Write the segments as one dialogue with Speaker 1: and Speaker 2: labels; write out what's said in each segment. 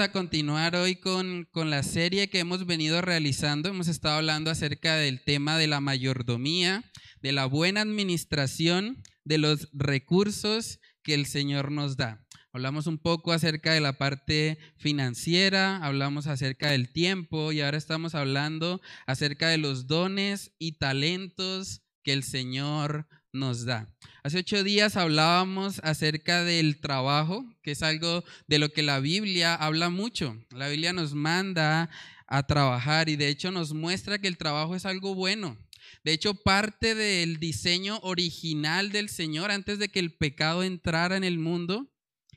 Speaker 1: a continuar hoy con, con, la serie que hemos venido realizando. Hemos estado hablando acerca del tema de la mayordomía, de la buena administración de los recursos que el Señor nos da. Hablamos un poco acerca de la parte financiera, hablamos acerca del tiempo y ahora estamos hablando acerca de los dones y talentos que el Señor nos da. Hace ocho días hablábamos acerca del trabajo, que es algo de lo que la Biblia habla mucho. La Biblia nos manda a trabajar y de hecho nos muestra que el trabajo es algo bueno. De hecho, parte del diseño original del Señor antes de que el pecado entrara en el mundo,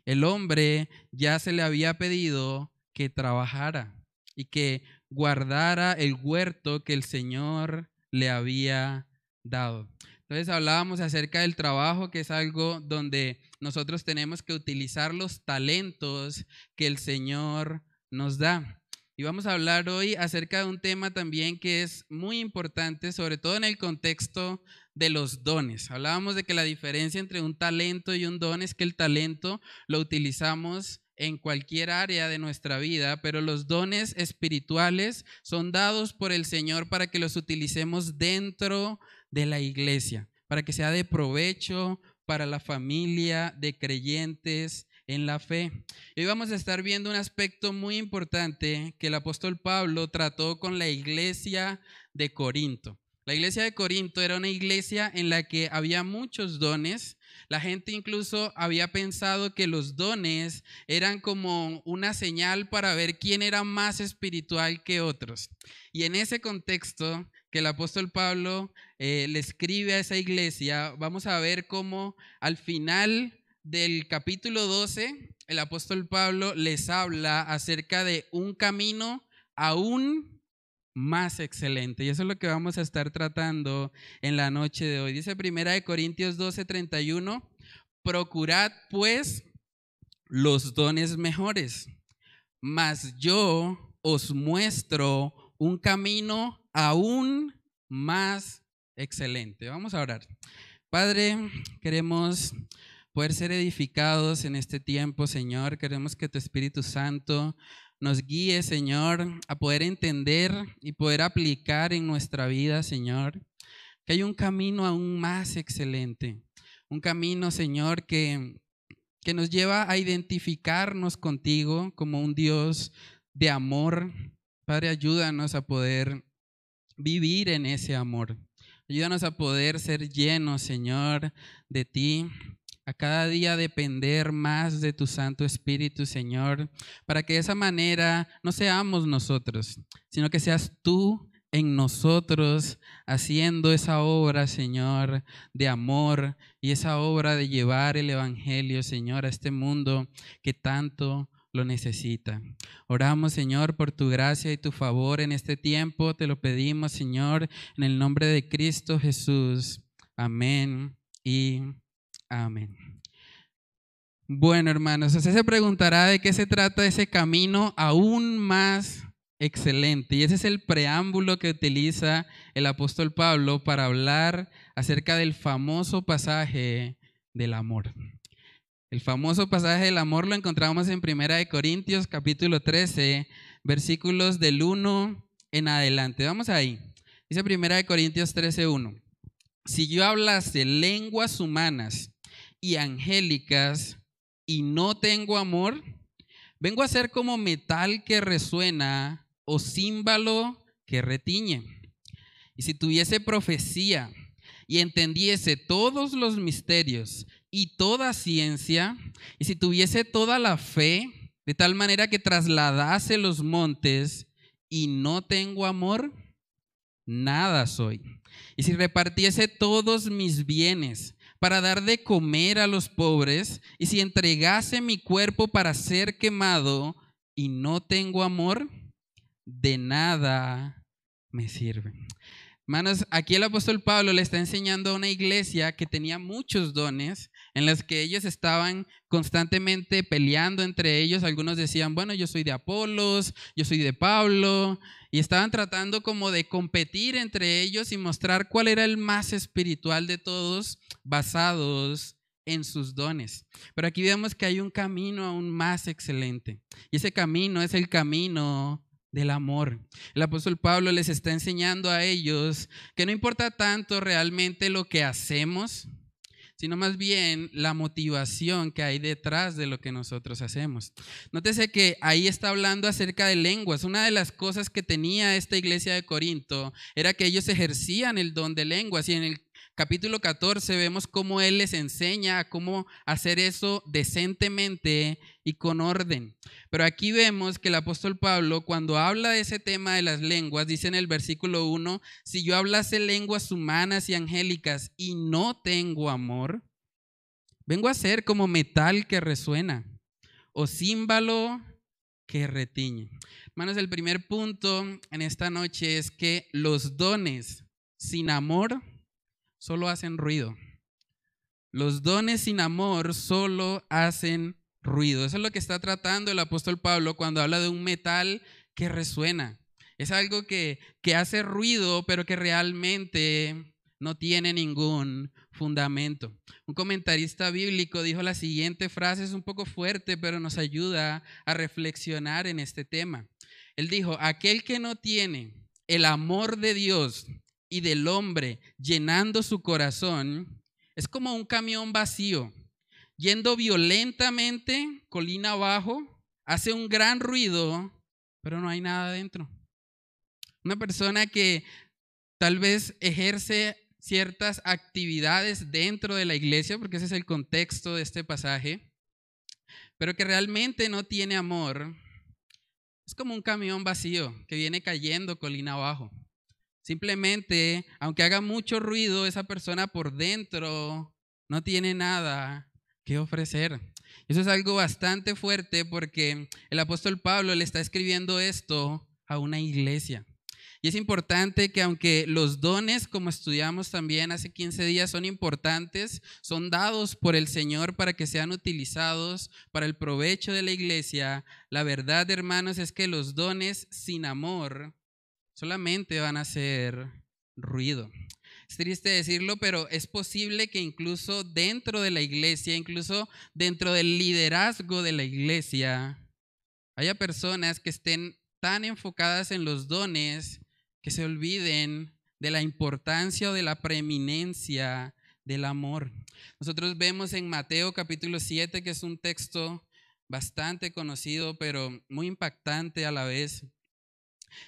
Speaker 1: el hombre ya se le había pedido que trabajara y que guardara el huerto que el Señor le había dado. Entonces hablábamos acerca del trabajo, que es algo donde nosotros tenemos que utilizar los talentos que el Señor nos da. Y vamos a hablar hoy acerca de un tema también que es muy importante, sobre todo en el contexto de los dones. Hablábamos de que la diferencia entre un talento y un don es que el talento lo utilizamos en cualquier área de nuestra vida, pero los dones espirituales son dados por el Señor para que los utilicemos dentro de la iglesia, para que sea de provecho para la familia de creyentes en la fe. Hoy vamos a estar viendo un aspecto muy importante que el apóstol Pablo trató con la iglesia de Corinto. La iglesia de Corinto era una iglesia en la que había muchos dones. La gente incluso había pensado que los dones eran como una señal para ver quién era más espiritual que otros. Y en ese contexto que el apóstol Pablo eh, le escribe a esa iglesia, vamos a ver cómo al final del capítulo 12, el apóstol Pablo les habla acerca de un camino aún más excelente. Y eso es lo que vamos a estar tratando en la noche de hoy. Dice primera de Corintios 12, 31, procurad pues los dones mejores, mas yo os muestro un camino aún más excelente. Vamos a orar. Padre, queremos poder ser edificados en este tiempo, Señor. Queremos que tu Espíritu Santo nos guíe, Señor, a poder entender y poder aplicar en nuestra vida, Señor. Que hay un camino aún más excelente. Un camino, Señor, que, que nos lleva a identificarnos contigo como un Dios de amor, Padre, ayúdanos a poder vivir en ese amor. Ayúdanos a poder ser llenos, Señor, de ti. A cada día depender más de tu Santo Espíritu, Señor, para que de esa manera no seamos nosotros, sino que seas tú en nosotros haciendo esa obra, Señor, de amor y esa obra de llevar el Evangelio, Señor, a este mundo que tanto lo necesita. Oramos, Señor, por tu gracia y tu favor en este tiempo. Te lo pedimos, Señor, en el nombre de Cristo Jesús. Amén y amén. Bueno, hermanos, usted se preguntará de qué se trata ese camino aún más excelente. Y ese es el preámbulo que utiliza el apóstol Pablo para hablar acerca del famoso pasaje del amor. El famoso pasaje del amor lo encontramos en Primera de Corintios capítulo 13, versículos del 1 en adelante. Vamos ahí. Dice Primera de Corintios 13, 1. Si yo hablase lenguas humanas y angélicas y no tengo amor, vengo a ser como metal que resuena o címbalo que retiñe. Y si tuviese profecía y entendiese todos los misterios y toda ciencia, y si tuviese toda la fe, de tal manera que trasladase los montes y no tengo amor, nada soy. Y si repartiese todos mis bienes para dar de comer a los pobres, y si entregase mi cuerpo para ser quemado y no tengo amor, de nada me sirve. Hermanos, aquí el apóstol Pablo le está enseñando a una iglesia que tenía muchos dones, en las que ellos estaban constantemente peleando entre ellos. Algunos decían, bueno, yo soy de Apolos, yo soy de Pablo, y estaban tratando como de competir entre ellos y mostrar cuál era el más espiritual de todos, basados en sus dones. Pero aquí vemos que hay un camino aún más excelente, y ese camino es el camino del amor. El apóstol Pablo les está enseñando a ellos que no importa tanto realmente lo que hacemos, sino más bien la motivación que hay detrás de lo que nosotros hacemos. Nótese que ahí está hablando acerca de lenguas. Una de las cosas que tenía esta iglesia de Corinto era que ellos ejercían el don de lenguas y en el capítulo 14 vemos cómo Él les enseña cómo hacer eso decentemente y con orden. Pero aquí vemos que el apóstol Pablo, cuando habla de ese tema de las lenguas, dice en el versículo 1, si yo hablase lenguas humanas y angélicas y no tengo amor, vengo a ser como metal que resuena o címbalo que retiñe. Hermanos, el primer punto en esta noche es que los dones sin amor solo hacen ruido. Los dones sin amor solo hacen ruido. Eso es lo que está tratando el apóstol Pablo cuando habla de un metal que resuena. Es algo que, que hace ruido, pero que realmente no tiene ningún fundamento. Un comentarista bíblico dijo la siguiente frase, es un poco fuerte, pero nos ayuda a reflexionar en este tema. Él dijo, aquel que no tiene el amor de Dios y del hombre llenando su corazón es como un camión vacío, yendo violentamente colina abajo, hace un gran ruido, pero no hay nada dentro. Una persona que tal vez ejerce ciertas actividades dentro de la iglesia, porque ese es el contexto de este pasaje, pero que realmente no tiene amor, es como un camión vacío que viene cayendo colina abajo. Simplemente, aunque haga mucho ruido, esa persona por dentro no tiene nada que ofrecer. Eso es algo bastante fuerte porque el apóstol Pablo le está escribiendo esto a una iglesia. Y es importante que aunque los dones, como estudiamos también hace 15 días, son importantes, son dados por el Señor para que sean utilizados para el provecho de la iglesia, la verdad, hermanos, es que los dones sin amor solamente van a hacer ruido. Es triste decirlo, pero es posible que incluso dentro de la iglesia, incluso dentro del liderazgo de la iglesia, haya personas que estén tan enfocadas en los dones que se olviden de la importancia o de la preeminencia del amor. Nosotros vemos en Mateo capítulo 7, que es un texto bastante conocido, pero muy impactante a la vez.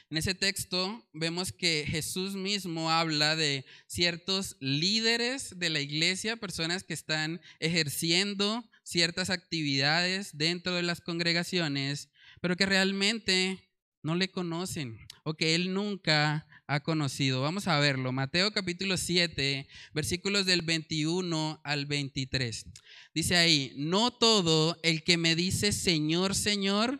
Speaker 1: En ese texto vemos que Jesús mismo habla de ciertos líderes de la iglesia, personas que están ejerciendo ciertas actividades dentro de las congregaciones, pero que realmente no le conocen o que él nunca ha conocido. Vamos a verlo. Mateo capítulo 7, versículos del 21 al 23. Dice ahí, no todo el que me dice Señor, Señor,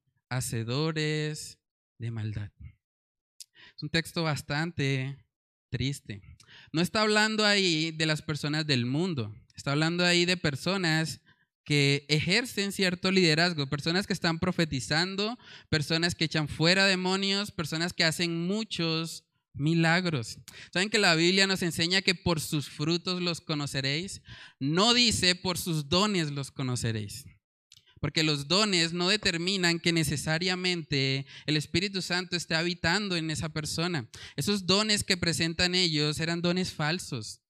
Speaker 1: hacedores de maldad. Es un texto bastante triste. No está hablando ahí de las personas del mundo, está hablando ahí de personas que ejercen cierto liderazgo, personas que están profetizando, personas que echan fuera demonios, personas que hacen muchos milagros. ¿Saben que la Biblia nos enseña que por sus frutos los conoceréis? No dice por sus dones los conoceréis. Porque los dones no determinan que necesariamente el Espíritu Santo esté habitando en esa persona. Esos dones que presentan ellos eran dones falsos.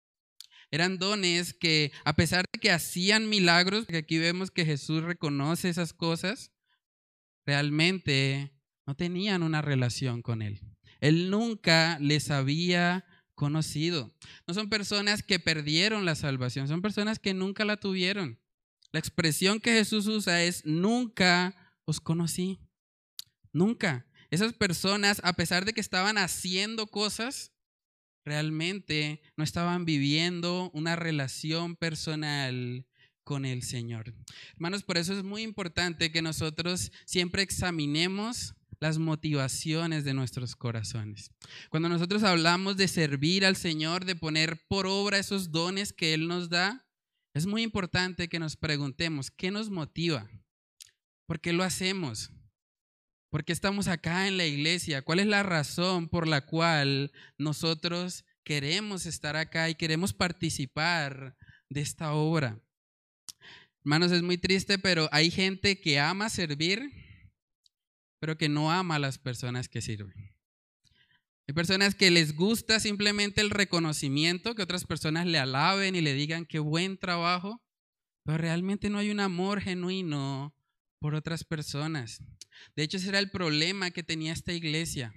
Speaker 1: Eran dones que, a pesar de que hacían milagros, porque aquí vemos que Jesús reconoce esas cosas, realmente no tenían una relación con Él. Él nunca les había conocido. No son personas que perdieron la salvación, son personas que nunca la tuvieron. La expresión que Jesús usa es nunca os conocí. Nunca. Esas personas, a pesar de que estaban haciendo cosas, realmente no estaban viviendo una relación personal con el Señor. Hermanos, por eso es muy importante que nosotros siempre examinemos las motivaciones de nuestros corazones. Cuando nosotros hablamos de servir al Señor, de poner por obra esos dones que Él nos da, es muy importante que nos preguntemos, ¿qué nos motiva? ¿Por qué lo hacemos? ¿Por qué estamos acá en la iglesia? ¿Cuál es la razón por la cual nosotros queremos estar acá y queremos participar de esta obra? Hermanos, es muy triste, pero hay gente que ama servir, pero que no ama a las personas que sirven. Hay personas que les gusta simplemente el reconocimiento, que otras personas le alaben y le digan qué buen trabajo, pero realmente no hay un amor genuino por otras personas. De hecho, ese era el problema que tenía esta iglesia.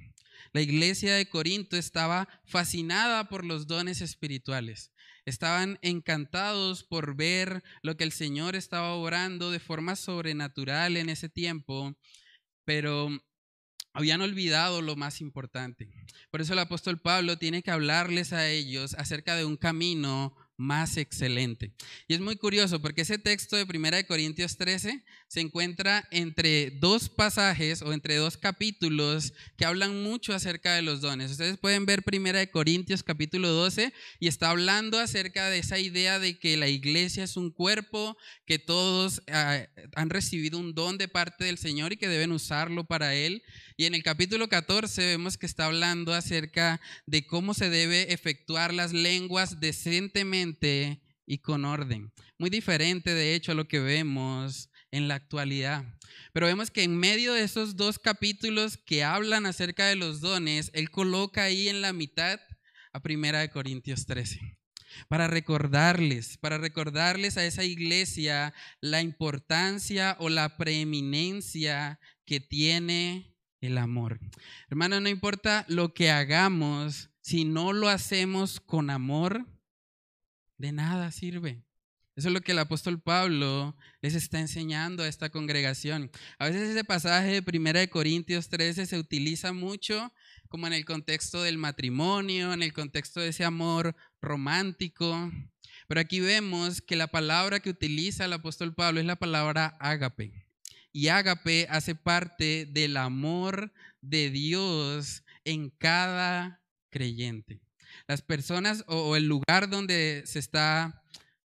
Speaker 1: La iglesia de Corinto estaba fascinada por los dones espirituales. Estaban encantados por ver lo que el Señor estaba obrando de forma sobrenatural en ese tiempo, pero habían olvidado lo más importante. Por eso el apóstol Pablo tiene que hablarles a ellos acerca de un camino más excelente. Y es muy curioso porque ese texto de 1 Corintios 13 se encuentra entre dos pasajes o entre dos capítulos que hablan mucho acerca de los dones. Ustedes pueden ver 1 Corintios capítulo 12 y está hablando acerca de esa idea de que la iglesia es un cuerpo, que todos ah, han recibido un don de parte del Señor y que deben usarlo para Él. Y en el capítulo 14 vemos que está hablando acerca de cómo se debe efectuar las lenguas decentemente y con orden. Muy diferente, de hecho, a lo que vemos en la actualidad. Pero vemos que en medio de esos dos capítulos que hablan acerca de los dones, él coloca ahí en la mitad a Primera de Corintios 13 para recordarles, para recordarles a esa iglesia la importancia o la preeminencia que tiene el amor. Hermano, no importa lo que hagamos, si no lo hacemos con amor, de nada sirve. Eso es lo que el apóstol Pablo les está enseñando a esta congregación. A veces ese pasaje de 1 Corintios 13 se utiliza mucho como en el contexto del matrimonio, en el contexto de ese amor romántico. Pero aquí vemos que la palabra que utiliza el apóstol Pablo es la palabra ágape y ágape hace parte del amor de Dios en cada creyente. Las personas o, el lugar donde se está,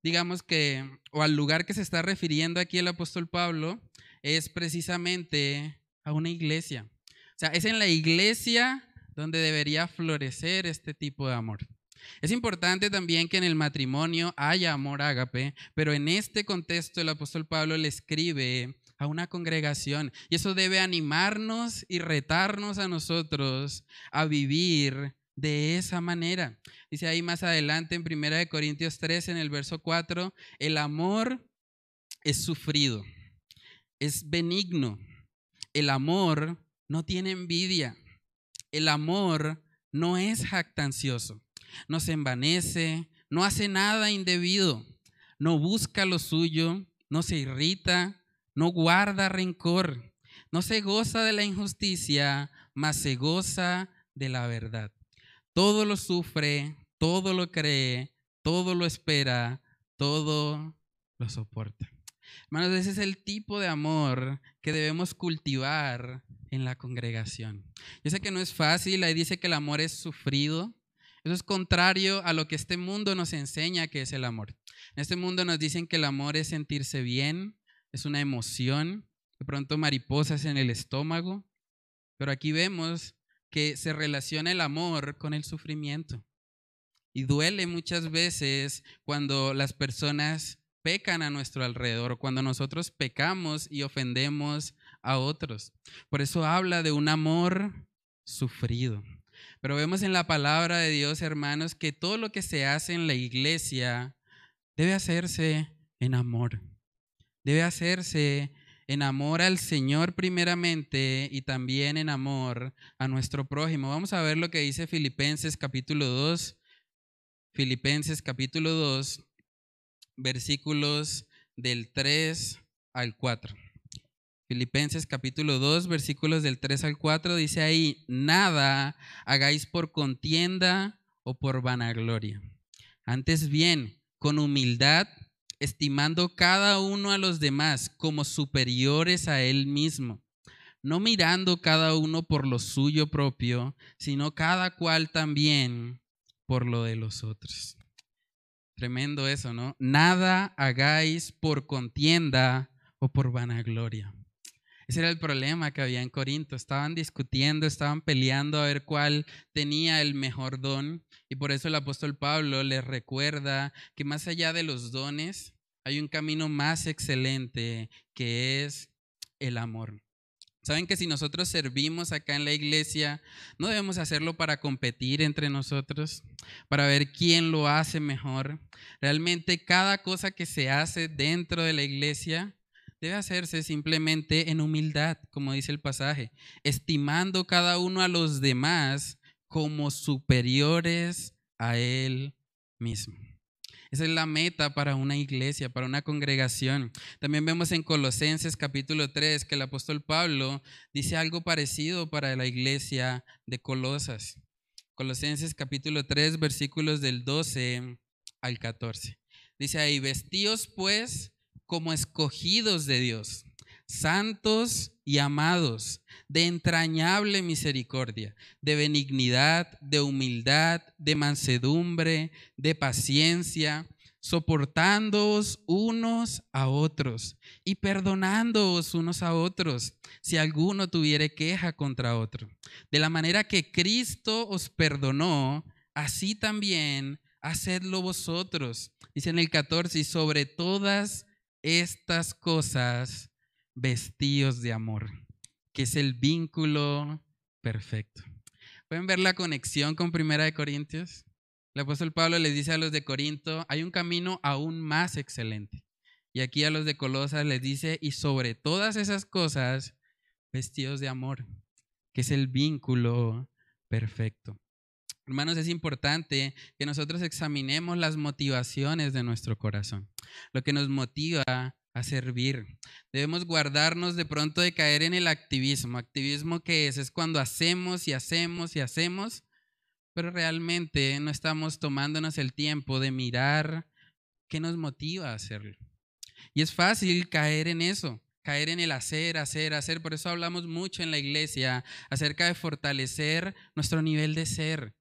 Speaker 1: digamos que, o al lugar que se está refiriendo aquí el apóstol Pablo, es precisamente a una iglesia. O sea, es en la iglesia donde debería florecer este tipo de amor. Es importante también que en el matrimonio haya amor ágape, pero en este contexto el apóstol Pablo le escribe a una congregación. Y eso debe animarnos y retarnos a nosotros a vivir de esa manera. Dice ahí más adelante en 1 Corintios 3, en el verso 4, el amor es sufrido, es benigno. El amor no tiene envidia. El amor no es jactancioso, no se envanece, no hace nada indebido, no busca lo suyo, no se irrita, no guarda rencor, no se goza de la injusticia, mas se goza de la verdad. Todo lo sufre, todo lo cree, todo lo espera, todo lo soporta. Hermanos, ese es el tipo de amor que debemos cultivar en la congregación. Yo sé que no es fácil, ahí dice que el amor es sufrido. Eso es contrario a lo que este mundo nos enseña que es el amor. En este mundo nos dicen que el amor es sentirse bien, es una emoción, de pronto mariposas en el estómago, pero aquí vemos que se relaciona el amor con el sufrimiento. Y duele muchas veces cuando las personas pecan a nuestro alrededor, cuando nosotros pecamos y ofendemos a otros. Por eso habla de un amor sufrido. Pero vemos en la palabra de Dios, hermanos, que todo lo que se hace en la iglesia debe hacerse en amor debe hacerse en amor al Señor primeramente y también en amor a nuestro prójimo. Vamos a ver lo que dice Filipenses capítulo 2. Filipenses capítulo 2, versículos del 3 al 4. Filipenses capítulo 2, versículos del 3 al 4, dice ahí, nada hagáis por contienda o por vanagloria. Antes bien, con humildad, estimando cada uno a los demás como superiores a él mismo, no mirando cada uno por lo suyo propio, sino cada cual también por lo de los otros. Tremendo eso, ¿no? Nada hagáis por contienda o por vanagloria. Ese era el problema que había en Corinto. Estaban discutiendo, estaban peleando a ver cuál tenía el mejor don. Y por eso el apóstol Pablo les recuerda que más allá de los dones, hay un camino más excelente que es el amor. Saben que si nosotros servimos acá en la iglesia, no debemos hacerlo para competir entre nosotros, para ver quién lo hace mejor. Realmente cada cosa que se hace dentro de la iglesia debe hacerse simplemente en humildad, como dice el pasaje, estimando cada uno a los demás como superiores a él mismo. Esa es la meta para una iglesia, para una congregación. También vemos en Colosenses capítulo 3 que el apóstol Pablo dice algo parecido para la iglesia de Colosas. Colosenses capítulo 3 versículos del 12 al 14. Dice ahí, vestíos pues como escogidos de Dios, santos y amados, de entrañable misericordia, de benignidad, de humildad, de mansedumbre, de paciencia, soportándoos unos a otros y perdonándoos unos a otros si alguno tuviere queja contra otro. De la manera que Cristo os perdonó, así también hacedlo vosotros. Dice en el 14, y sobre todas estas cosas vestidos de amor, que es el vínculo perfecto. ¿Pueden ver la conexión con Primera de Corintios? El apóstol Pablo les dice a los de Corinto, hay un camino aún más excelente. Y aquí a los de Colosas les dice, y sobre todas esas cosas, vestidos de amor, que es el vínculo perfecto. Hermanos, es importante que nosotros examinemos las motivaciones de nuestro corazón, lo que nos motiva a servir. Debemos guardarnos de pronto de caer en el activismo. ¿Activismo qué es? Es cuando hacemos y hacemos y hacemos, pero realmente no estamos tomándonos el tiempo de mirar qué nos motiva a hacerlo. Y es fácil caer en eso, caer en el hacer, hacer, hacer. Por eso hablamos mucho en la iglesia acerca de fortalecer nuestro nivel de ser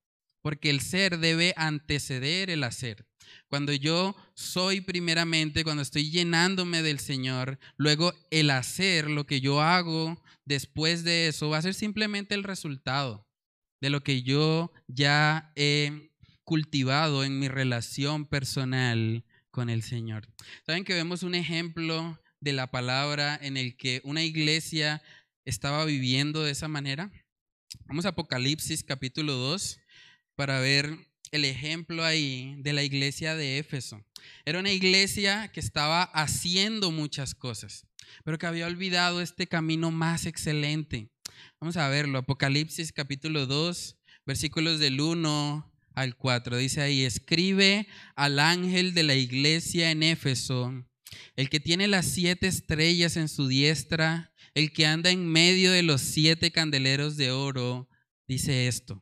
Speaker 1: porque el ser debe anteceder el hacer. Cuando yo soy primeramente, cuando estoy llenándome del Señor, luego el hacer, lo que yo hago después de eso, va a ser simplemente el resultado de lo que yo ya he cultivado en mi relación personal con el Señor. ¿Saben que vemos un ejemplo de la palabra en el que una iglesia estaba viviendo de esa manera? Vamos a Apocalipsis capítulo 2 para ver el ejemplo ahí de la iglesia de Éfeso. Era una iglesia que estaba haciendo muchas cosas, pero que había olvidado este camino más excelente. Vamos a verlo, Apocalipsis capítulo 2, versículos del 1 al 4. Dice ahí, escribe al ángel de la iglesia en Éfeso, el que tiene las siete estrellas en su diestra, el que anda en medio de los siete candeleros de oro, dice esto.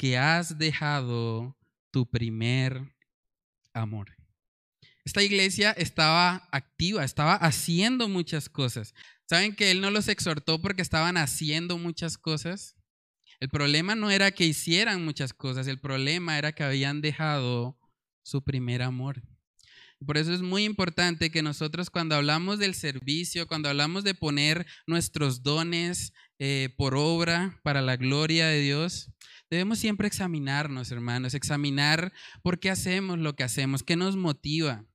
Speaker 1: que has dejado tu primer amor. Esta iglesia estaba activa, estaba haciendo muchas cosas. ¿Saben que Él no los exhortó porque estaban haciendo muchas cosas? El problema no era que hicieran muchas cosas, el problema era que habían dejado su primer amor. Por eso es muy importante que nosotros cuando hablamos del servicio, cuando hablamos de poner nuestros dones eh, por obra para la gloria de Dios, debemos siempre examinarnos, hermanos, examinar por qué hacemos lo que hacemos, qué nos motiva.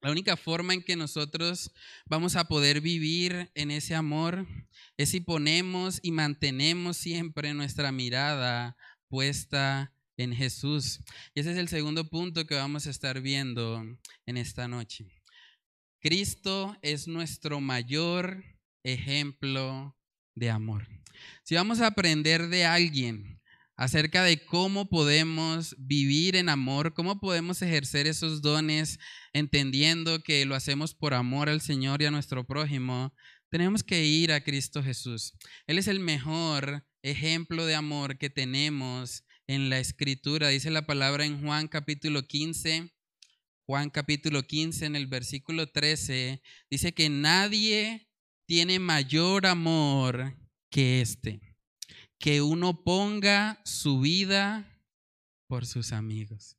Speaker 1: La única forma en que nosotros vamos a poder vivir en ese amor es si ponemos y mantenemos siempre nuestra mirada puesta en Jesús. Y ese es el segundo punto que vamos a estar viendo en esta noche. Cristo es nuestro mayor ejemplo de amor. Si vamos a aprender de alguien acerca de cómo podemos vivir en amor, cómo podemos ejercer esos dones entendiendo que lo hacemos por amor al Señor y a nuestro prójimo, tenemos que ir a Cristo Jesús. Él es el mejor ejemplo de amor que tenemos en la escritura. Dice la palabra en Juan capítulo 15. Juan capítulo 15 en el versículo 13 dice que nadie tiene mayor amor que este que uno ponga su vida por sus amigos.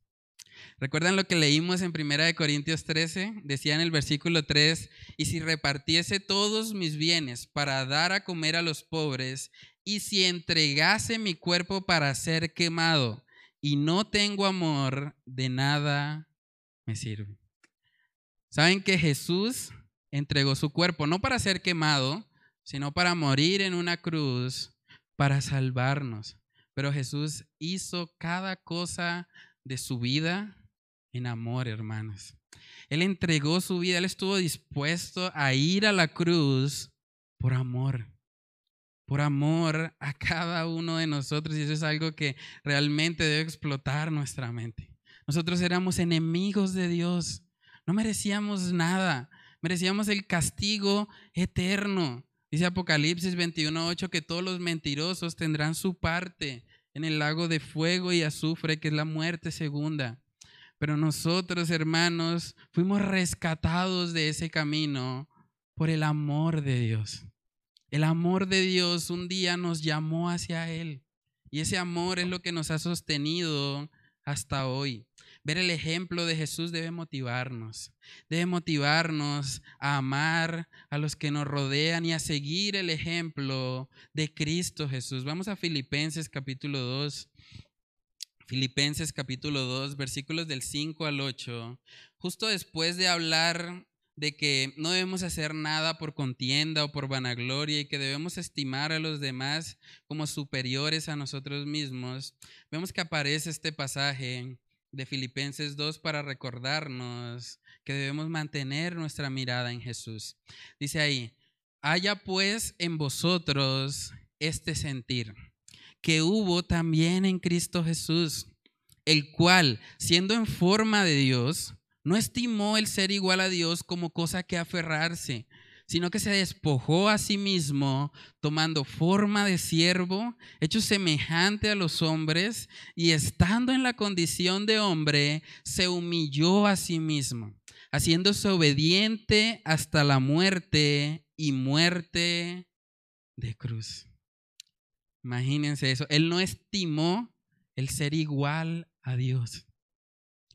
Speaker 1: ¿Recuerdan lo que leímos en 1 Corintios 13? Decía en el versículo 3, y si repartiese todos mis bienes para dar a comer a los pobres, y si entregase mi cuerpo para ser quemado, y no tengo amor, de nada me sirve. ¿Saben que Jesús entregó su cuerpo no para ser quemado, sino para morir en una cruz para salvarnos. Pero Jesús hizo cada cosa de su vida en amor, hermanos. Él entregó su vida, él estuvo dispuesto a ir a la cruz por amor, por amor a cada uno de nosotros. Y eso es algo que realmente debe explotar nuestra mente. Nosotros éramos enemigos de Dios, no merecíamos nada, merecíamos el castigo eterno. Dice Apocalipsis 21.8 que todos los mentirosos tendrán su parte en el lago de fuego y azufre, que es la muerte segunda. Pero nosotros, hermanos, fuimos rescatados de ese camino por el amor de Dios. El amor de Dios un día nos llamó hacia Él. Y ese amor es lo que nos ha sostenido hasta hoy. Ver el ejemplo de Jesús debe motivarnos, debe motivarnos a amar a los que nos rodean y a seguir el ejemplo de Cristo Jesús. Vamos a Filipenses capítulo 2. Filipenses capítulo 2, versículos del 5 al 8. Justo después de hablar de que no debemos hacer nada por contienda o por vanagloria y que debemos estimar a los demás como superiores a nosotros mismos, vemos que aparece este pasaje de Filipenses 2 para recordarnos que debemos mantener nuestra mirada en Jesús. Dice ahí, haya pues en vosotros este sentir que hubo también en Cristo Jesús, el cual, siendo en forma de Dios, no estimó el ser igual a Dios como cosa que aferrarse, sino que se despojó a sí mismo, tomando forma de siervo, hecho semejante a los hombres, y estando en la condición de hombre, se humilló a sí mismo, haciéndose obediente hasta la muerte y muerte de cruz. Imagínense eso. Él no estimó el ser igual a Dios.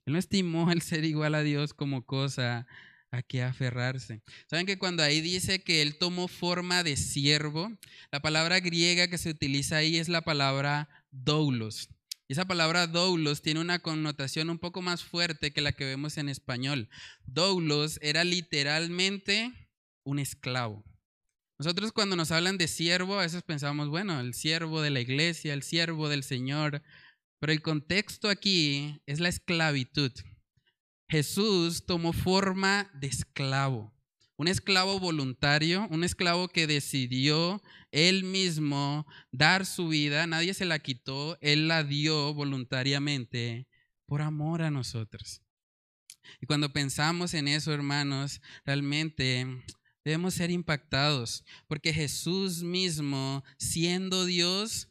Speaker 1: Él no estimó el ser igual a Dios como cosa a qué aferrarse. Saben que cuando ahí dice que él tomó forma de siervo, la palabra griega que se utiliza ahí es la palabra doulos. Y esa palabra doulos tiene una connotación un poco más fuerte que la que vemos en español. Doulos era literalmente un esclavo. Nosotros cuando nos hablan de siervo, a veces pensamos, bueno, el siervo de la iglesia, el siervo del Señor, pero el contexto aquí es la esclavitud. Jesús tomó forma de esclavo, un esclavo voluntario, un esclavo que decidió él mismo dar su vida, nadie se la quitó, él la dio voluntariamente por amor a nosotros. Y cuando pensamos en eso, hermanos, realmente debemos ser impactados, porque Jesús mismo, siendo Dios,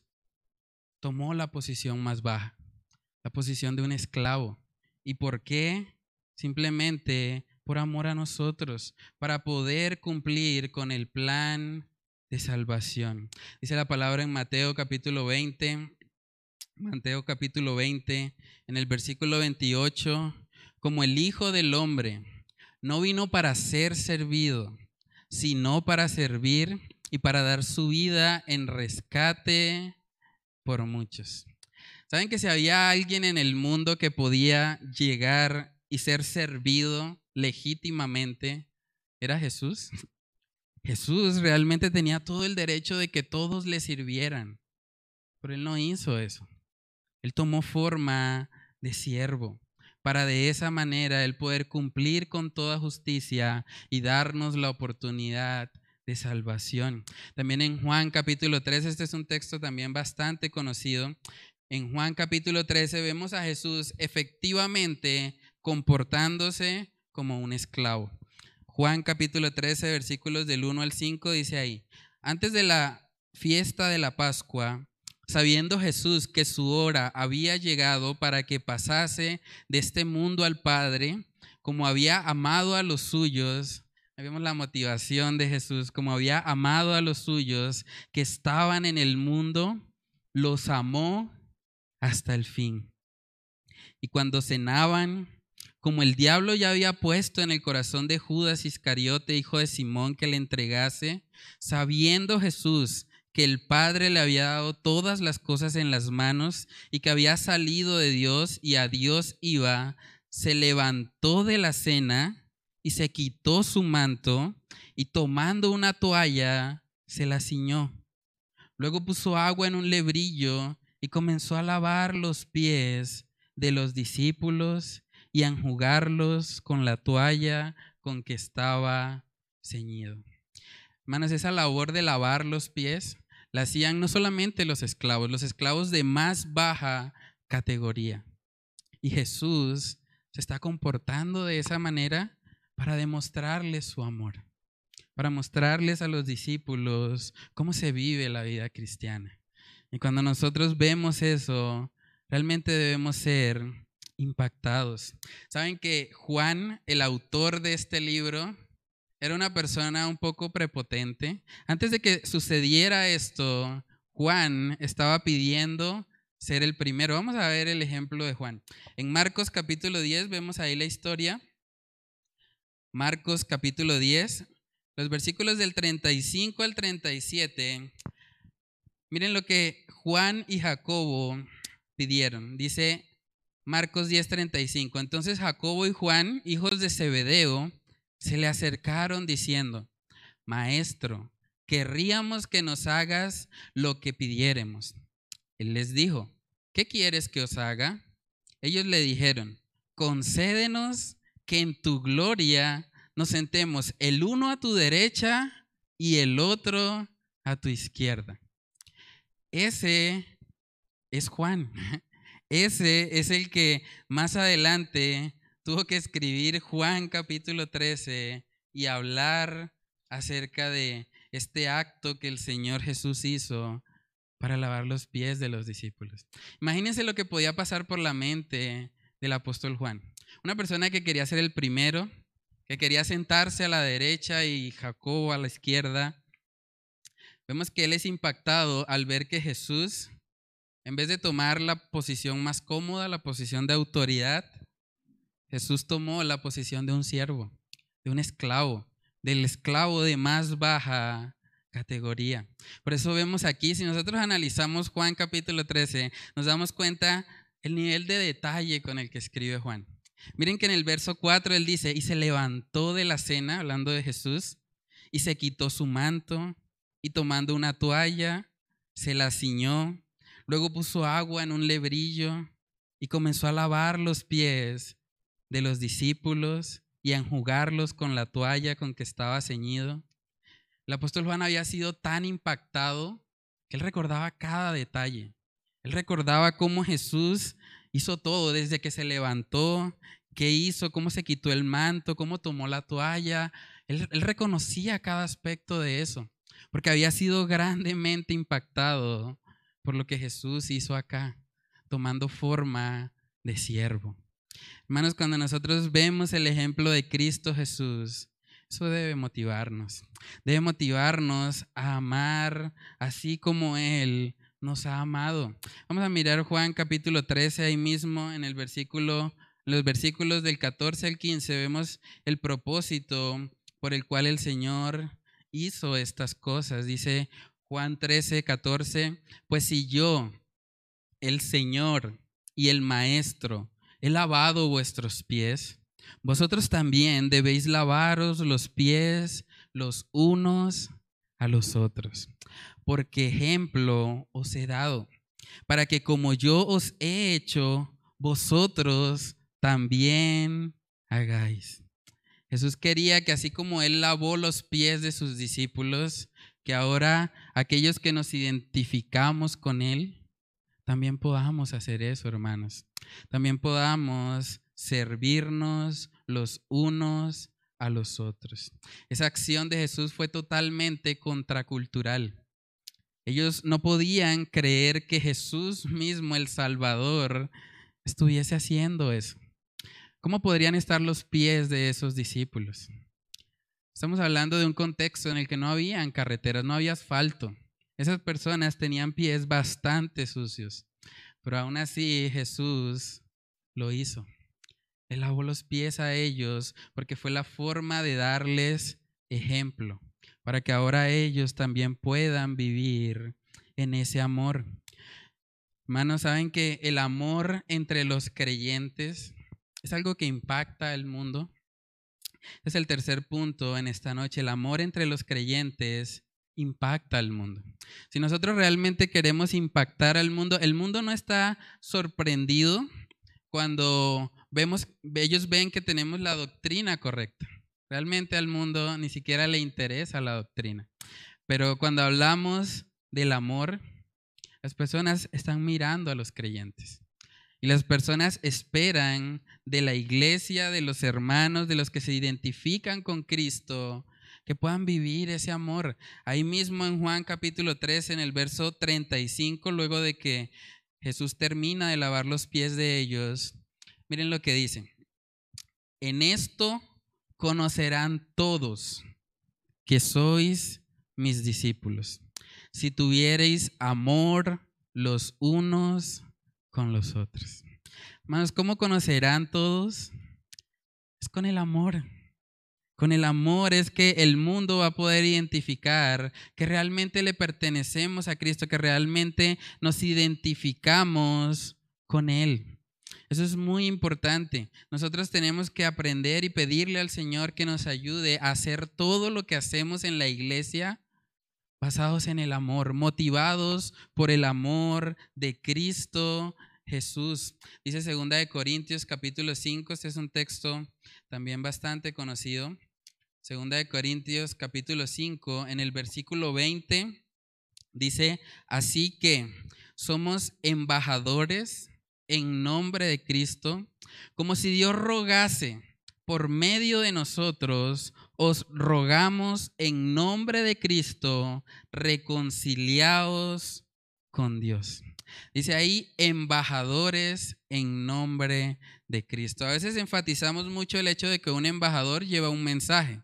Speaker 1: tomó la posición más baja, la posición de un esclavo. ¿Y por qué? Simplemente por amor a nosotros, para poder cumplir con el plan de salvación. Dice la palabra en Mateo capítulo 20, Mateo capítulo 20, en el versículo 28, como el Hijo del Hombre no vino para ser servido, sino para servir y para dar su vida en rescate por muchos. ¿Saben que si había alguien en el mundo que podía llegar y ser servido legítimamente era Jesús. Jesús realmente tenía todo el derecho de que todos le sirvieran, pero él no hizo eso. Él tomó forma de siervo para de esa manera él poder cumplir con toda justicia y darnos la oportunidad de salvación. También en Juan capítulo 13, este es un texto también bastante conocido. En Juan capítulo 13 vemos a Jesús efectivamente comportándose como un esclavo. Juan capítulo 13, versículos del 1 al 5 dice ahí, antes de la fiesta de la Pascua, sabiendo Jesús que su hora había llegado para que pasase de este mundo al Padre, como había amado a los suyos, vemos la motivación de Jesús, como había amado a los suyos que estaban en el mundo, los amó hasta el fin. Y cuando cenaban, como el diablo ya había puesto en el corazón de Judas Iscariote, hijo de Simón, que le entregase, sabiendo Jesús que el Padre le había dado todas las cosas en las manos y que había salido de Dios y a Dios iba, se levantó de la cena y se quitó su manto y tomando una toalla se la ciñó. Luego puso agua en un lebrillo y comenzó a lavar los pies de los discípulos y enjugarlos con la toalla con que estaba ceñido. Hermanos, esa labor de lavar los pies la hacían no solamente los esclavos, los esclavos de más baja categoría. Y Jesús se está comportando de esa manera para demostrarles su amor, para mostrarles a los discípulos cómo se vive la vida cristiana. Y cuando nosotros vemos eso, realmente debemos ser impactados. Saben que Juan, el autor de este libro, era una persona un poco prepotente. Antes de que sucediera esto, Juan estaba pidiendo ser el primero. Vamos a ver el ejemplo de Juan. En Marcos capítulo 10 vemos ahí la historia. Marcos capítulo 10, los versículos del 35 al 37. Miren lo que Juan y Jacobo pidieron. Dice Marcos 10:35. Entonces Jacobo y Juan, hijos de Zebedeo, se le acercaron diciendo, Maestro, querríamos que nos hagas lo que pidiéremos. Él les dijo, ¿qué quieres que os haga? Ellos le dijeron, concédenos que en tu gloria nos sentemos el uno a tu derecha y el otro a tu izquierda. Ese es Juan. Ese es el que más adelante tuvo que escribir Juan capítulo 13 y hablar acerca de este acto que el Señor Jesús hizo para lavar los pies de los discípulos. Imagínense lo que podía pasar por la mente del apóstol Juan. Una persona que quería ser el primero, que quería sentarse a la derecha y Jacobo a la izquierda. Vemos que él es impactado al ver que Jesús, en vez de tomar la posición más cómoda, la posición de autoridad, Jesús tomó la posición de un siervo, de un esclavo, del esclavo de más baja categoría. Por eso vemos aquí, si nosotros analizamos Juan capítulo 13, nos damos cuenta el nivel de detalle con el que escribe Juan. Miren que en el verso 4 él dice, y se levantó de la cena, hablando de Jesús, y se quitó su manto, y tomando una toalla, se la ciñó, luego puso agua en un lebrillo, y comenzó a lavar los pies de los discípulos y a enjugarlos con la toalla con que estaba ceñido. El apóstol Juan había sido tan impactado que él recordaba cada detalle. Él recordaba cómo Jesús hizo todo, desde que se levantó, qué hizo, cómo se quitó el manto, cómo tomó la toalla. Él, reconocía cada aspecto de eso, porque había sido grandemente impactado por lo que Jesús hizo acá, tomando forma de siervo. Hermanos, cuando nosotros vemos el ejemplo de Cristo Jesús, eso debe motivarnos. Debe motivarnos a amar así como Él nos ha amado. Vamos a mirar Juan capítulo 13 ahí mismo en el versículo los versículos del 14 al 15 vemos el propósito por el cual el Señor hizo estas cosas. Dice Juan 13, 14, pues si yo, el Señor y el Maestro, he lavado vuestros pies, vosotros también debéis lavaros los pies los unos a los otros, porque ejemplo os he dado, para que como yo os he hecho, vosotros también hagáis. Jesús quería que así como Él lavó los pies de sus discípulos, que ahora aquellos que nos identificamos con Él, también podamos hacer eso, hermanos. También podamos servirnos los unos a los otros. Esa acción de Jesús fue totalmente contracultural. Ellos no podían creer que Jesús mismo, el Salvador, estuviese haciendo eso. ¿Cómo podrían estar los pies de esos discípulos? Estamos hablando de un contexto en el que no había carreteras, no había asfalto. Esas personas tenían pies bastante sucios, pero aún así Jesús lo hizo. Él lavó los pies a ellos porque fue la forma de darles ejemplo, para que ahora ellos también puedan vivir en ese amor. Hermanos, saben que el amor entre los creyentes es algo que impacta el mundo. Es el tercer punto en esta noche. El amor entre los creyentes impacta al mundo. Si nosotros realmente queremos impactar al mundo, el mundo no está sorprendido cuando vemos, ellos ven que tenemos la doctrina correcta. Realmente al mundo ni siquiera le interesa la doctrina. Pero cuando hablamos del amor, las personas están mirando a los creyentes. Y las personas esperan de la iglesia, de los hermanos, de los que se identifican con Cristo, que puedan vivir ese amor. Ahí mismo en Juan capítulo 3, en el verso 35, luego de que Jesús termina de lavar los pies de ellos, miren lo que dice. En esto conocerán todos que sois mis discípulos, si tuviereis amor los unos con los otros. Hermanos, ¿cómo conocerán todos? Es con el amor. Con el amor es que el mundo va a poder identificar que realmente le pertenecemos a Cristo, que realmente nos identificamos con Él. Eso es muy importante. Nosotros tenemos que aprender y pedirle al Señor que nos ayude a hacer todo lo que hacemos en la iglesia basados en el amor, motivados por el amor de Cristo Jesús. Dice segunda de Corintios capítulo 5, este es un texto también bastante conocido. Segunda de Corintios capítulo 5, en el versículo 20, dice, así que somos embajadores en nombre de Cristo, como si Dios rogase por medio de nosotros, os rogamos en nombre de Cristo, reconciliados con Dios. Dice ahí, embajadores en nombre de Cristo. A veces enfatizamos mucho el hecho de que un embajador lleva un mensaje.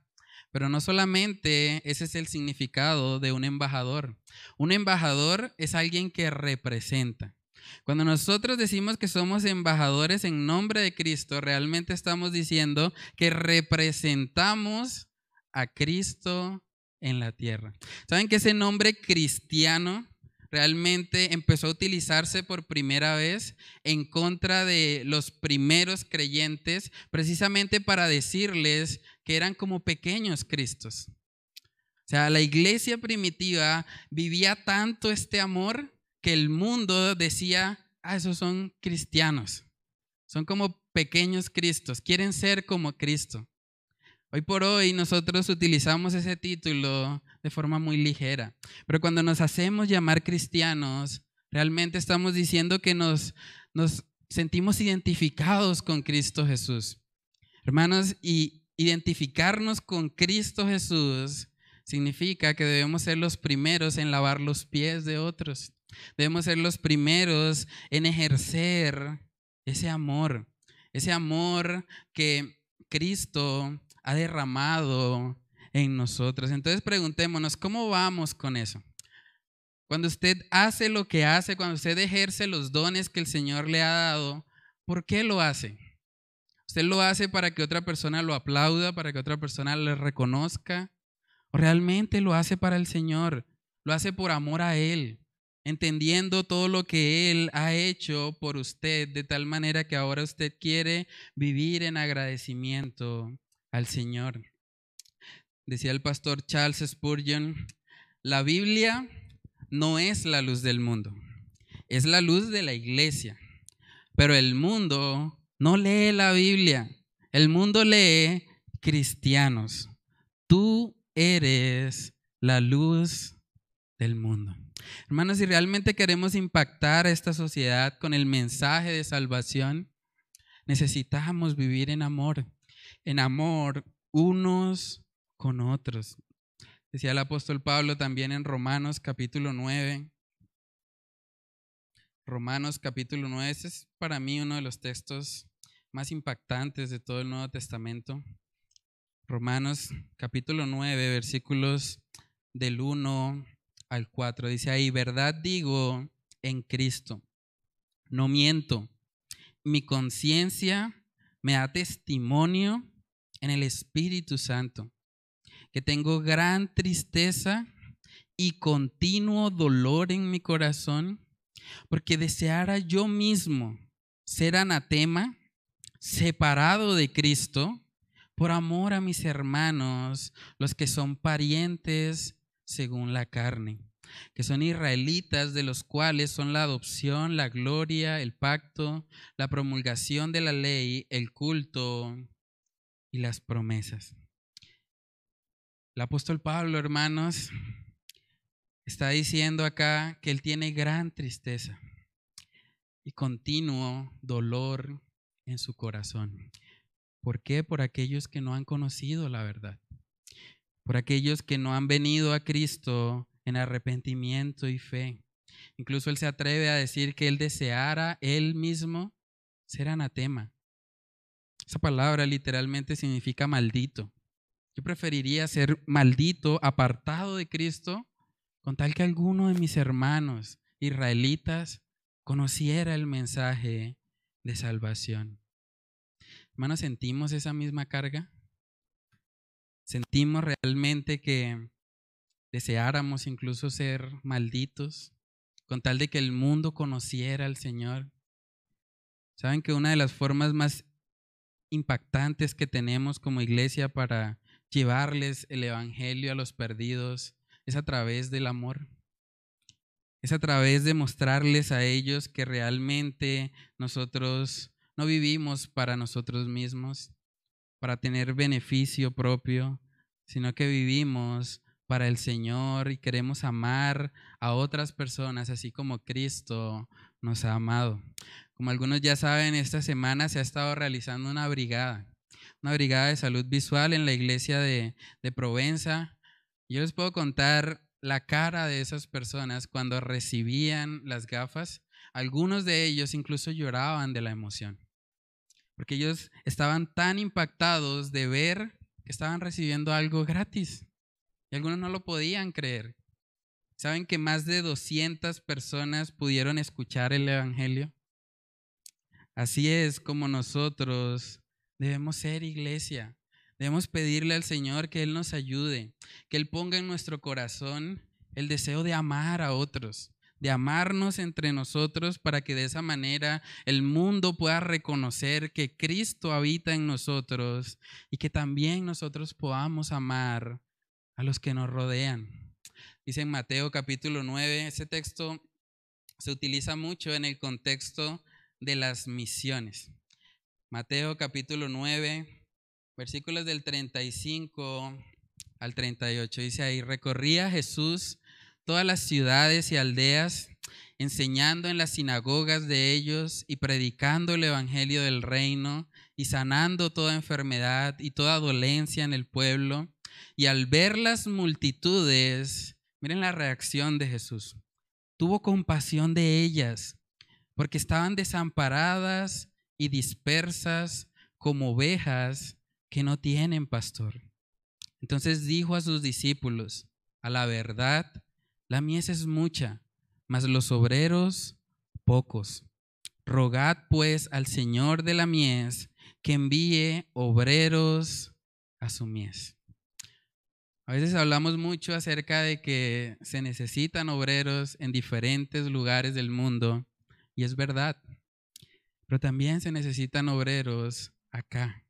Speaker 1: Pero no solamente ese es el significado de un embajador. Un embajador es alguien que representa. Cuando nosotros decimos que somos embajadores en nombre de Cristo, realmente estamos diciendo que representamos a Cristo en la tierra. ¿Saben que ese nombre cristiano realmente empezó a utilizarse por primera vez en contra de los primeros creyentes, precisamente para decirles que eran como pequeños Cristos. O sea, la iglesia primitiva vivía tanto este amor que el mundo decía, ah, esos son cristianos, son como pequeños Cristos, quieren ser como Cristo. Hoy por hoy nosotros utilizamos ese título de forma muy ligera, pero cuando nos hacemos llamar cristianos, realmente estamos diciendo que nos, nos sentimos identificados con Cristo Jesús. Hermanos, y identificarnos con Cristo Jesús significa que debemos ser los primeros en lavar los pies de otros. Debemos ser los primeros en ejercer ese amor, ese amor que Cristo ha derramado en nosotros. Entonces preguntémonos, ¿cómo vamos con eso? Cuando usted hace lo que hace, cuando usted ejerce los dones que el Señor le ha dado, ¿por qué lo hace? ¿Usted lo hace para que otra persona lo aplauda, para que otra persona le reconozca? ¿O realmente lo hace para el Señor? Lo hace por amor a Él. entendiendo todo lo que Él ha hecho por usted, de tal manera que ahora usted quiere vivir en agradecimiento al Señor. Decía el pastor Charles Spurgeon, la Biblia no es la luz del mundo, es la luz de la iglesia, pero el mundo no lee la Biblia, el mundo lee cristianos. Tú eres la luz del mundo. Hermanos, si realmente queremos impactar a esta sociedad con el mensaje de salvación, necesitamos vivir en amor, en amor unos con otros. Decía el apóstol Pablo también en Romanos capítulo 9. Romanos capítulo 9, ese es para mí uno de los textos más impactantes de todo el Nuevo Testamento. Romanos capítulo 9, versículos del 1 al 4. Dice ahí, verdad digo en Cristo, no miento. Mi conciencia me da testimonio en el Espíritu Santo, que tengo gran tristeza y continuo dolor en mi corazón, porque deseara yo mismo ser anatema, separado de Cristo, por amor a mis hermanos, los que son parientes según la carne, que son israelitas de los cuales son la adopción, la gloria, el pacto, la promulgación de la ley, el culto y las promesas. El apóstol Pablo, hermanos, está diciendo acá que él tiene gran tristeza y continuo dolor en su corazón. ¿Por qué? Por aquellos que no han conocido la verdad por aquellos que no han venido a Cristo en arrepentimiento y fe. Incluso él se atreve a decir que él deseara él mismo ser anatema. Esa palabra literalmente significa maldito. Yo preferiría ser maldito, apartado de Cristo, con tal que alguno de mis hermanos israelitas conociera el mensaje de salvación. Hermanos, ¿sentimos esa misma carga? sentimos realmente que deseáramos incluso ser malditos con tal de que el mundo conociera al Señor. Saben que una de las formas más impactantes que tenemos como iglesia para llevarles el Evangelio a los perdidos es a través del amor. Es a través de mostrarles a ellos que realmente nosotros no vivimos para nosotros mismos, para tener beneficio propio, sino que vivimos para el Señor y queremos amar a otras personas así como Cristo nos ha amado. Como algunos ya saben, esta semana se ha estado realizando una brigada, una brigada de salud visual en la iglesia de, Provenza. Yo les puedo contar la cara de esas personas cuando recibían las gafas. Algunos de ellos incluso lloraban de la emoción porque ellos estaban tan impactados de ver que estaban recibiendo algo gratis. Y algunos no lo podían creer. ¿Saben que más de 200 personas pudieron escuchar el Evangelio? Así es como nosotros debemos ser iglesia. Debemos pedirle al Señor que Él nos ayude, que Él ponga en nuestro corazón el deseo de amar a otros, de amarnos entre nosotros para que de esa manera el mundo pueda reconocer que Cristo habita en nosotros y que también nosotros podamos amar a los que nos rodean. Dice en Mateo capítulo 9, ese texto se utiliza mucho en el contexto de las misiones. Mateo capítulo 9, versículos del 35 al 38, dice ahí, recorría Jesús todas las ciudades y aldeas, enseñando en las sinagogas de ellos y predicando el Evangelio del reino y sanando toda enfermedad y toda dolencia en el pueblo. Y al ver las multitudes, miren la reacción de Jesús, tuvo compasión de ellas, porque estaban desamparadas y dispersas como ovejas que no tienen pastor. Entonces dijo a sus discípulos, a la verdad, la mies es mucha, mas los obreros pocos. Rogad pues al Señor de la mies que envíe obreros a su mies. A veces hablamos mucho acerca de que se necesitan obreros en diferentes lugares del mundo, y es verdad, pero también se necesitan obreros acá,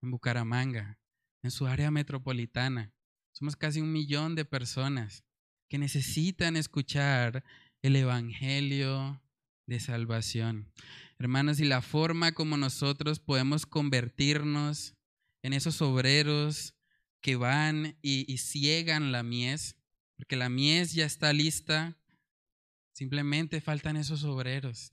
Speaker 1: en Bucaramanga, en su área metropolitana. Somos casi un millón de personas que necesitan escuchar el Evangelio de salvación. Hermanos, y la forma como nosotros podemos convertirnos en esos obreros que van y, y ciegan la mies, porque la mies ya está lista, simplemente faltan esos obreros.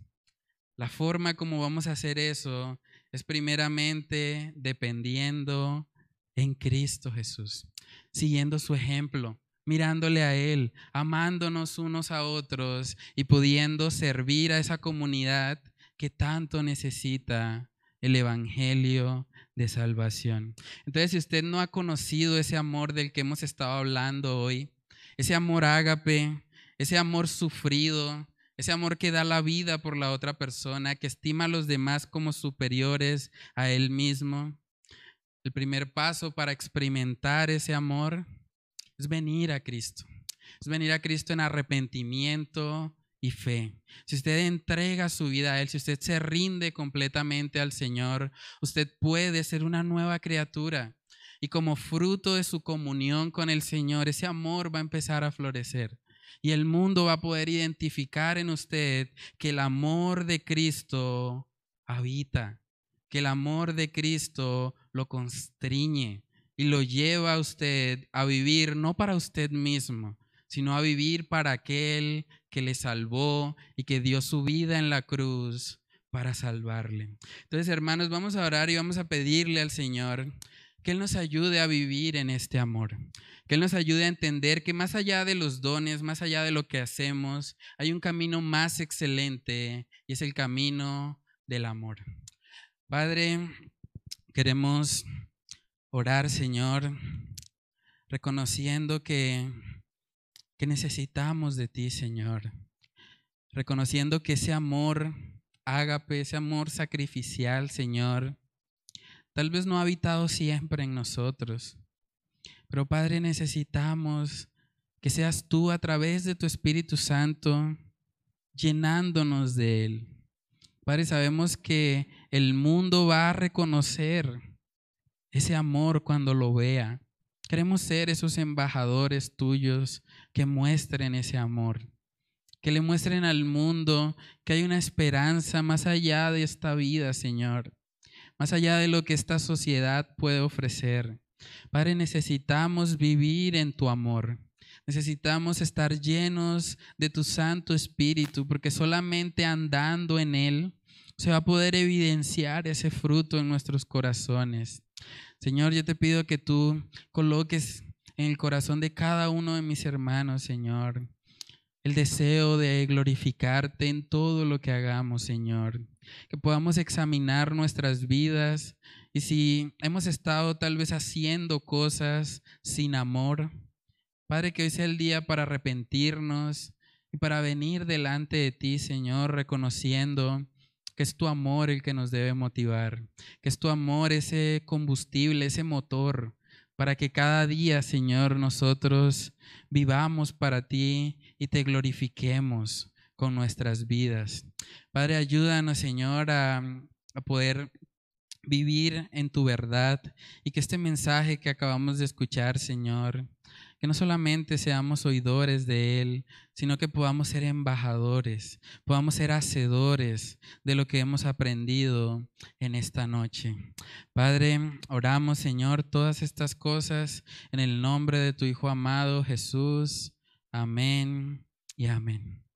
Speaker 1: La forma como vamos a hacer eso es primeramente dependiendo en Cristo Jesús, siguiendo su ejemplo, mirándole a Él, amándonos unos a otros y pudiendo servir a esa comunidad que tanto necesita el Evangelio de salvación. Entonces, si usted no ha conocido ese amor del que hemos estado hablando hoy, ese amor ágape, ese amor sufrido, ese amor que da la vida por la otra persona, que estima a los demás como superiores a él mismo. El primer paso para experimentar ese amor es venir a Cristo. Es venir a Cristo en arrepentimiento y fe. Si usted entrega su vida a Él, si usted se rinde completamente al Señor, usted puede ser una nueva criatura. Y como fruto de su comunión con el Señor, ese amor va a empezar a florecer. Y el mundo va a poder identificar en usted que el amor de Cristo habita, que el amor de Cristo lo constriñe y lo lleva a usted a vivir no para usted mismo, sino a vivir para aquel que le salvó y que dio su vida en la cruz para salvarle. Entonces, hermanos, vamos a orar y vamos a pedirle al Señor que Él nos ayude a vivir en este amor, que Él nos ayude a entender que más allá de los dones, más allá de lo que hacemos, hay un camino más excelente y es el camino del amor. Padre, queremos orar, Señor, reconociendo que, que necesitamos de ti, Señor, reconociendo que ese amor ágape, ese amor sacrificial, Señor, tal vez no ha habitado siempre en nosotros. Pero Padre, necesitamos que seas tú a través de tu Espíritu Santo llenándonos de Él. Padre, sabemos que el mundo va a reconocer ese amor cuando lo vea. Queremos ser esos embajadores tuyos que muestren ese amor, que le muestren al mundo que hay una esperanza más allá de esta vida, Señor, más allá de lo que esta sociedad puede ofrecer. Padre, necesitamos vivir en tu amor. Necesitamos estar llenos de tu Santo Espíritu, porque solamente andando en Él se va a poder evidenciar ese fruto en nuestros corazones. Señor, yo te pido que tú coloques en el corazón de cada uno de mis hermanos, Señor, el deseo de glorificarte en todo lo que hagamos, Señor. Que podamos examinar nuestras vidas. Y si hemos estado tal vez haciendo cosas sin amor, Padre, que hoy sea el día para arrepentirnos y para venir delante de ti, Señor, reconociendo que es tu amor el que nos debe motivar, que es tu amor ese combustible, ese motor, para que cada día, Señor, nosotros vivamos para ti y te glorifiquemos con nuestras vidas. Padre, ayúdanos, Señor, a, a poder vivir en tu verdad y que este mensaje que acabamos de escuchar, Señor, que no solamente seamos oidores de Él, sino que podamos ser embajadores, podamos ser hacedores de lo que hemos aprendido en esta noche. Padre, oramos, Señor, todas estas cosas en el nombre de tu Hijo amado Jesús. Amén y amén.